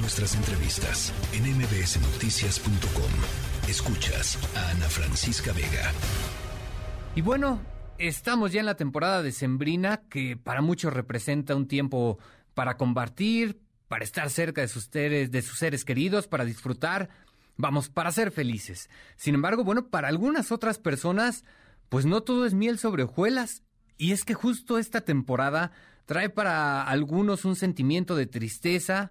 Nuestras entrevistas en mbsnoticias.com. Escuchas a Ana Francisca Vega. Y bueno, estamos ya en la temporada de Sembrina, que para muchos representa un tiempo para compartir, para estar cerca de sus seres, de sus seres queridos, para disfrutar, vamos, para ser felices. Sin embargo, bueno, para algunas otras personas, pues no todo es miel sobre hojuelas. Y es que justo esta temporada trae para algunos un sentimiento de tristeza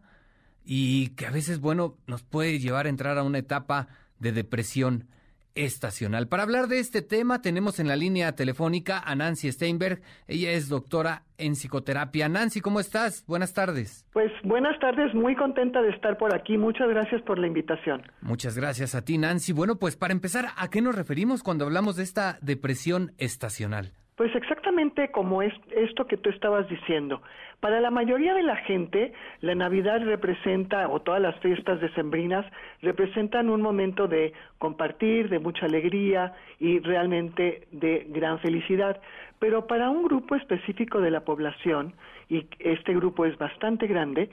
y que a veces, bueno, nos puede llevar a entrar a una etapa de depresión estacional. Para hablar de este tema tenemos en la línea telefónica a Nancy Steinberg. Ella es doctora en psicoterapia. Nancy, ¿cómo estás? Buenas tardes. Pues buenas tardes, muy contenta de estar por aquí. Muchas gracias por la invitación. Muchas gracias a ti, Nancy. Bueno, pues para empezar, ¿a qué nos referimos cuando hablamos de esta depresión estacional? Pues exactamente como es esto que tú estabas diciendo. Para la mayoría de la gente, la Navidad representa, o todas las fiestas decembrinas, representan un momento de compartir, de mucha alegría y realmente de gran felicidad. Pero para un grupo específico de la población, y este grupo es bastante grande,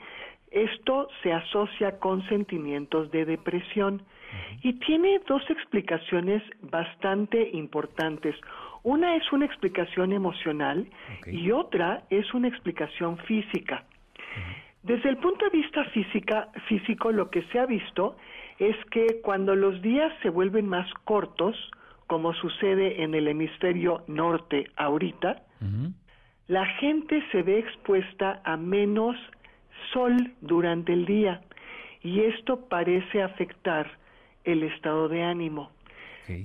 esto se asocia con sentimientos de depresión y tiene dos explicaciones bastante importantes. Una es una explicación emocional y otra es una explicación física. Desde el punto de vista física, físico, lo que se ha visto es que cuando los días se vuelven más cortos, como sucede en el hemisferio norte ahorita, la gente se ve expuesta a menos sol durante el día. Y esto parece afectar el estado de ánimo.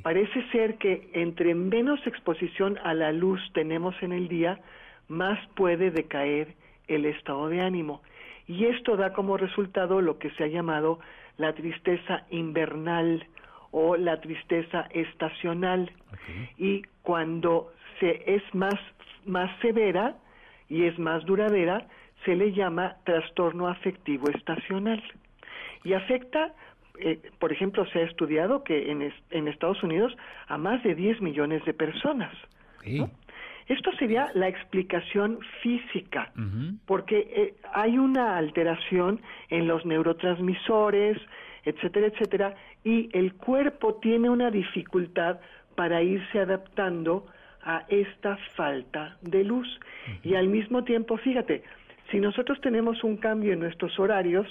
Parece ser que entre menos exposición a la luz tenemos en el día, más puede decaer el estado de ánimo. Y esto da como resultado lo que se ha llamado la tristeza invernal o la tristeza estacional. Y cuando se es más, más severa y es más duradera, se le llama trastorno afectivo estacional. Y afecta eh, por ejemplo, se ha estudiado que en, en, Estados Unidos a más de 10 millones de personas. Esto sería la explicación física, porque eh, hay una alteración en los neurotransmisores, etcétera, etcétera, y el cuerpo tiene una dificultad para irse adaptando a esta falta de luz. Y al mismo tiempo, fíjate, si nosotros tenemos un cambio en nuestros horarios,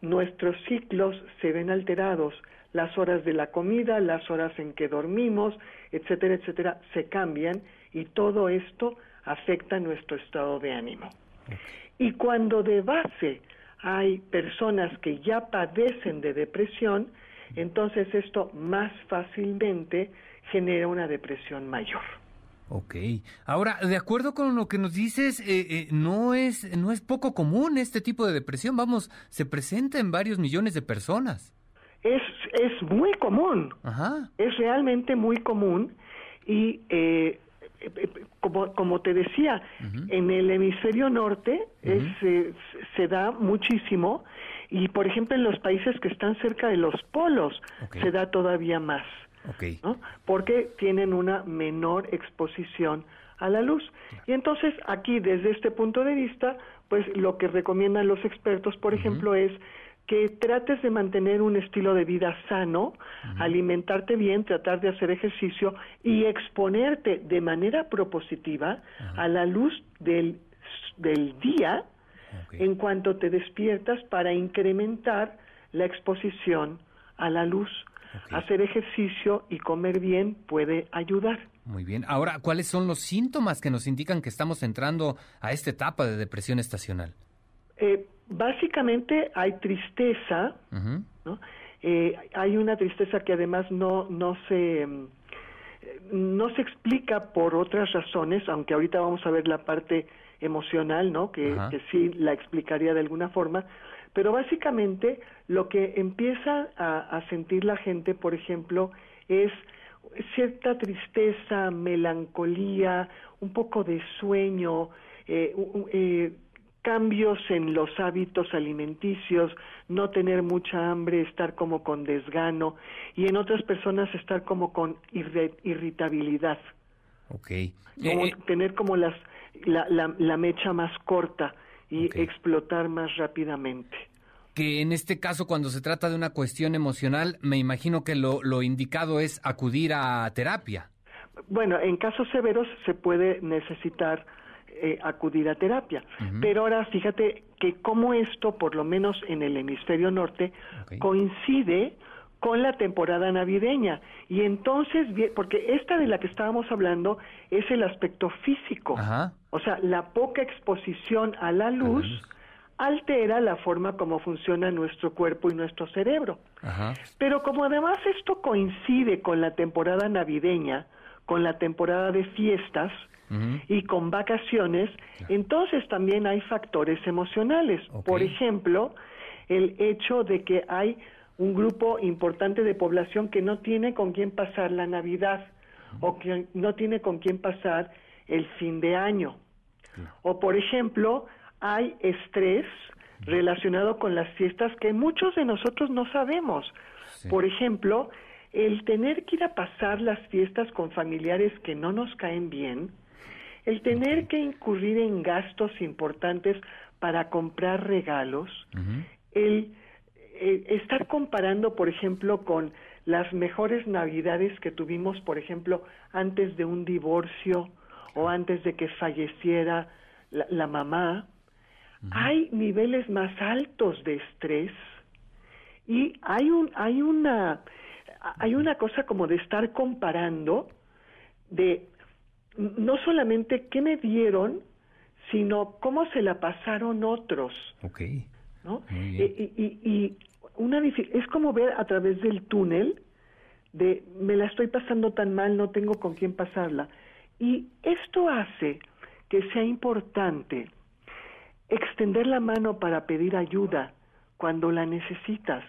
nuestros ciclos se ven alterados, las horas de la comida, las horas en que dormimos, etcétera, etcétera, se cambian y todo esto afecta nuestro estado de ánimo. Y cuando de base hay personas que ya padecen de depresión, entonces esto más fácilmente genera una depresión mayor. Ok. Ahora, de acuerdo con lo que nos dices, eh, eh, no es no es poco común este tipo de depresión. Vamos, se presenta en varios millones de personas. Es es muy común. Ajá. Es realmente muy común y eh, como, como te decía, en el hemisferio norte se da muchísimo y, por ejemplo, en los países que están cerca de los polos se da todavía más. Porque tienen una menor exposición a la luz. Y entonces aquí, desde este punto de vista, pues lo que recomiendan los expertos, por ejemplo, es que trates de mantener un estilo de vida sano, alimentarte bien, tratar de hacer ejercicio y exponerte de manera propositiva a la luz del, del día en cuanto te despiertas para incrementar la exposición a la luz. Hacer ejercicio y comer bien puede ayudar. Muy bien. Ahora, ¿cuáles son los síntomas que nos indican que estamos entrando a esta etapa de depresión estacional? Eh, básicamente hay tristeza, eh, hay una tristeza que además no, no se mm, no se explica por otras razones, aunque ahorita vamos a ver la parte emocional, ¿no? Que, que sí la explicaría de alguna forma, pero básicamente lo que empieza a, sentir la gente, por ejemplo, es cierta tristeza, melancolía, un poco de sueño, eh, eh, cambios en los hábitos alimenticios, no tener mucha hambre, estar como con desgano y en otras personas estar como con irritabilidad. Okay. Eh, tener como las la, la, la mecha más corta y explotar más rápidamente. que en este caso cuando se trata de una cuestión emocional, me imagino que lo, lo indicado es acudir a terapia. Bueno, en casos severos se puede necesitar eh, acudir a terapia. Pero ahora fíjate que como esto, por lo menos en el hemisferio norte, coincide con la temporada navideña. Y entonces, porque esta de la que estábamos hablando es el aspecto físico. O sea, la poca exposición a la luz, altera la forma como funciona nuestro cuerpo y nuestro cerebro. Pero como además esto coincide con la temporada navideña, con la temporada de fiestas, y con vacaciones, entonces también hay factores emocionales. Por ejemplo, el hecho de que hay un grupo importante de población que no tiene con quién pasar la Navidad o que no tiene con quién pasar el fin de año. O por ejemplo, hay estrés relacionado con las fiestas que muchos de nosotros no sabemos. Por ejemplo, el tener que ir a pasar las fiestas con familiares que no nos caen bien, el tener que incurrir en gastos importantes para comprar regalos, el eh, estar comparando, por ejemplo, con las mejores navidades que tuvimos, por ejemplo, antes de un divorcio o antes de que falleciera la, mamá, hay niveles más altos de estrés y hay un hay una hay una cosa como de estar comparando de no solamente qué me dieron, sino cómo se la pasaron otros. Ok. ¿no? Y, y, una es como ver a través del túnel de me la estoy pasando tan mal, no tengo con quién pasarla. Y esto hace que sea importante extender la mano para pedir ayuda cuando la necesitas.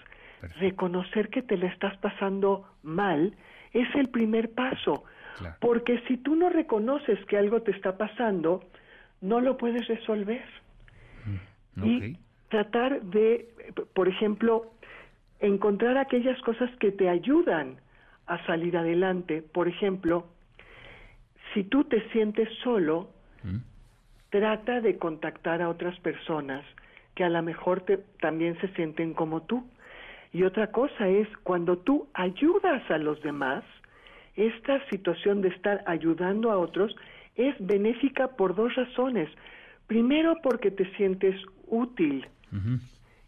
Reconocer que te la estás pasando mal es el primer paso. Porque si tú no reconoces que algo te está pasando, no lo puedes resolver. Mm, y tratar de, por ejemplo, encontrar aquellas cosas que te ayudan a salir adelante. Por ejemplo, si tú te sientes solo, mm. trata de contactar a otras personas que a lo mejor te, también se sienten como tú. Y otra cosa es cuando tú ayudas a los demás, esta situación de estar ayudando a otros es benéfica por dos razones. Primero, porque te sientes útil.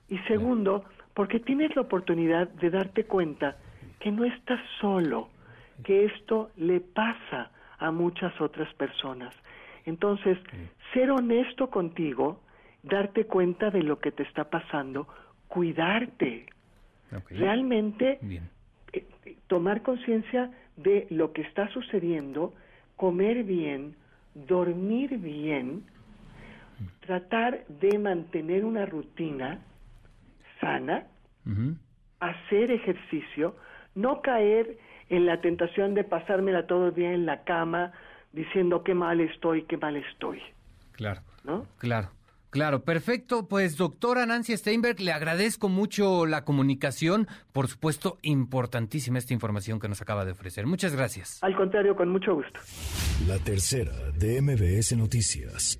Y segundo, porque tienes la oportunidad de darte cuenta que no estás solo, que esto le pasa a muchas otras personas. Entonces, ser honesto contigo, darte cuenta de lo que te está pasando, cuidarte. Realmente eh, tomar conciencia de lo que está sucediendo, comer bien, dormir bien, tratar de mantener una rutina sana, hacer ejercicio, no caer en la tentación de pasármela todo el día en la cama diciendo qué mal estoy, qué mal estoy. Claro. ¿No? Claro. Claro, perfecto. Pues doctora Nancy Steinberg, le agradezco mucho la comunicación. Por supuesto, importantísima esta información que nos acaba de ofrecer. Muchas gracias. Al contrario, con mucho gusto. La tercera de MBS Noticias.